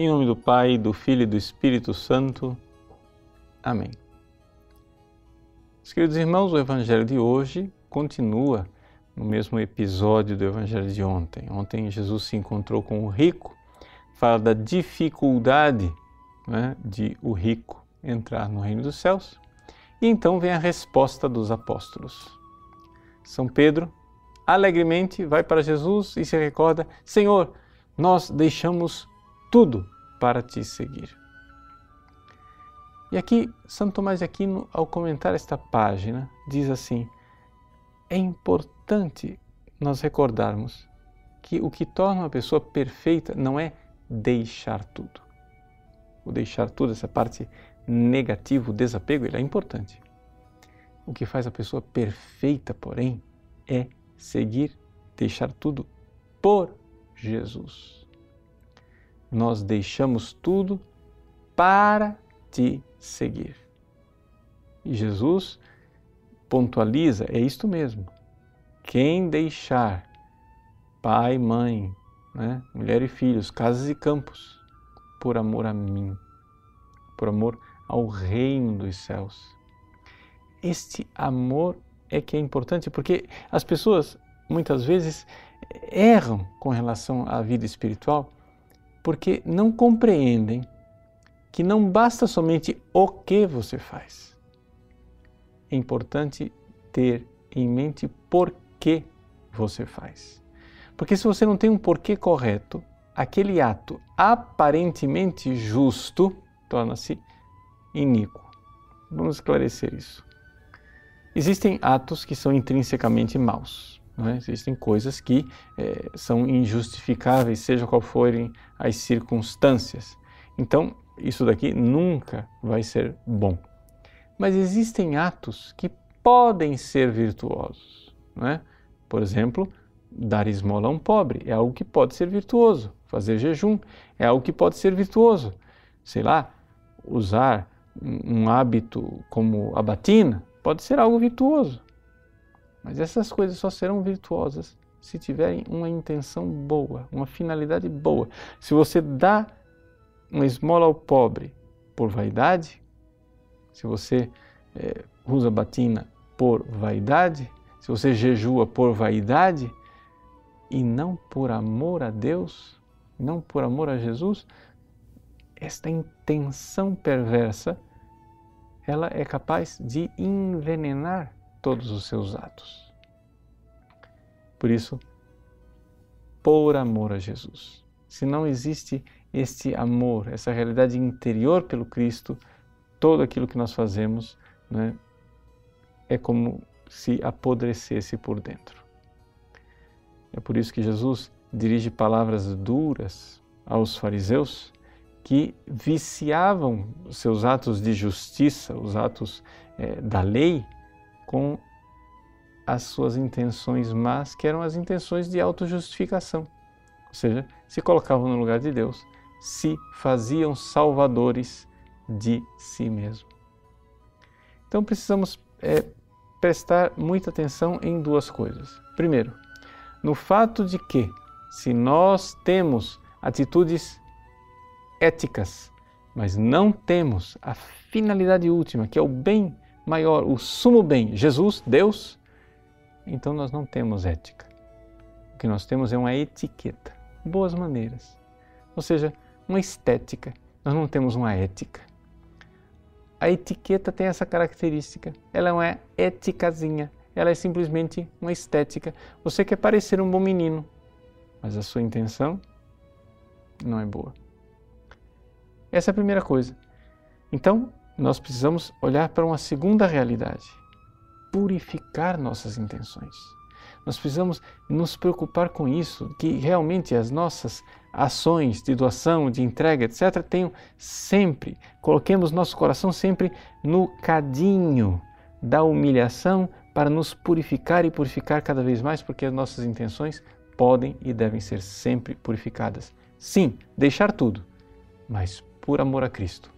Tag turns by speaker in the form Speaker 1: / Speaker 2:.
Speaker 1: Em nome do Pai, do Filho e do Espírito Santo. Amém. Queridos irmãos, o Evangelho de hoje continua no mesmo episódio do Evangelho de ontem. Ontem Jesus se encontrou com o rico, fala da dificuldade né, de o rico entrar no reino dos céus. E então vem a resposta dos apóstolos. São Pedro alegremente vai para Jesus e se recorda: Senhor, nós deixamos tudo para te seguir. E aqui, Santo Tomás de Aquino, ao comentar esta página, diz assim: é importante nós recordarmos que o que torna uma pessoa perfeita não é deixar tudo. O deixar tudo, essa parte negativa, o desapego, ele é importante. O que faz a pessoa perfeita, porém, é seguir, deixar tudo por Jesus nós deixamos tudo para te seguir. E Jesus pontualiza: é isto mesmo. Quem deixar pai, mãe, né, mulher e filhos, casas e campos, por amor a mim, por amor ao reino dos céus. Este amor é que é importante porque as pessoas muitas vezes erram com relação à vida espiritual porque não compreendem que não basta somente o que você faz. É importante ter em mente por que você faz. Porque se você não tem um porquê correto, aquele ato aparentemente justo torna-se iníquo. Vamos esclarecer isso. Existem atos que são intrinsecamente maus. É? Existem coisas que é, são injustificáveis, seja qual forem as circunstâncias. Então, isso daqui nunca vai ser bom. Mas existem atos que podem ser virtuosos. É? Por exemplo, dar esmola a um pobre é algo que pode ser virtuoso. Fazer jejum é algo que pode ser virtuoso. Sei lá, usar um hábito como a batina pode ser algo virtuoso. Mas essas coisas só serão virtuosas se tiverem uma intenção boa, uma finalidade boa. Se você dá uma esmola ao pobre por vaidade, se você é, usa batina por vaidade, se você jejua por vaidade e não por amor a Deus, não por amor a Jesus, esta intenção perversa ela é capaz de envenenar todos os seus atos. Por isso, por amor a Jesus. Se não existe este amor, essa realidade interior pelo Cristo, todo aquilo que nós fazemos né, é como se apodrecesse por dentro. É por isso que Jesus dirige palavras duras aos fariseus que viciavam seus atos de justiça, os atos é, da lei, com as suas intenções más, que eram as intenções de autojustificação. Ou seja, se colocavam no lugar de Deus, se faziam salvadores de si mesmo. Então precisamos é, prestar muita atenção em duas coisas. Primeiro, no fato de que, se nós temos atitudes éticas, mas não temos a finalidade última, que é o bem maior, o sumo bem, Jesus, Deus, então nós não temos ética. O que nós temos é uma etiqueta, boas maneiras, ou seja, uma estética. Nós não temos uma ética. A etiqueta tem essa característica, ela é uma éticazinha, ela é simplesmente uma estética. Você quer parecer um bom menino, mas a sua intenção não é boa. Essa é a primeira coisa. Então, nós precisamos olhar para uma segunda realidade: purificar nossas intenções. Nós precisamos nos preocupar com isso, que realmente as nossas ações de doação, de entrega, etc., tenham sempre, coloquemos nosso coração sempre no cadinho da humilhação para nos purificar e purificar cada vez mais, porque as nossas intenções podem e devem ser sempre purificadas. Sim, deixar tudo, mas por amor a Cristo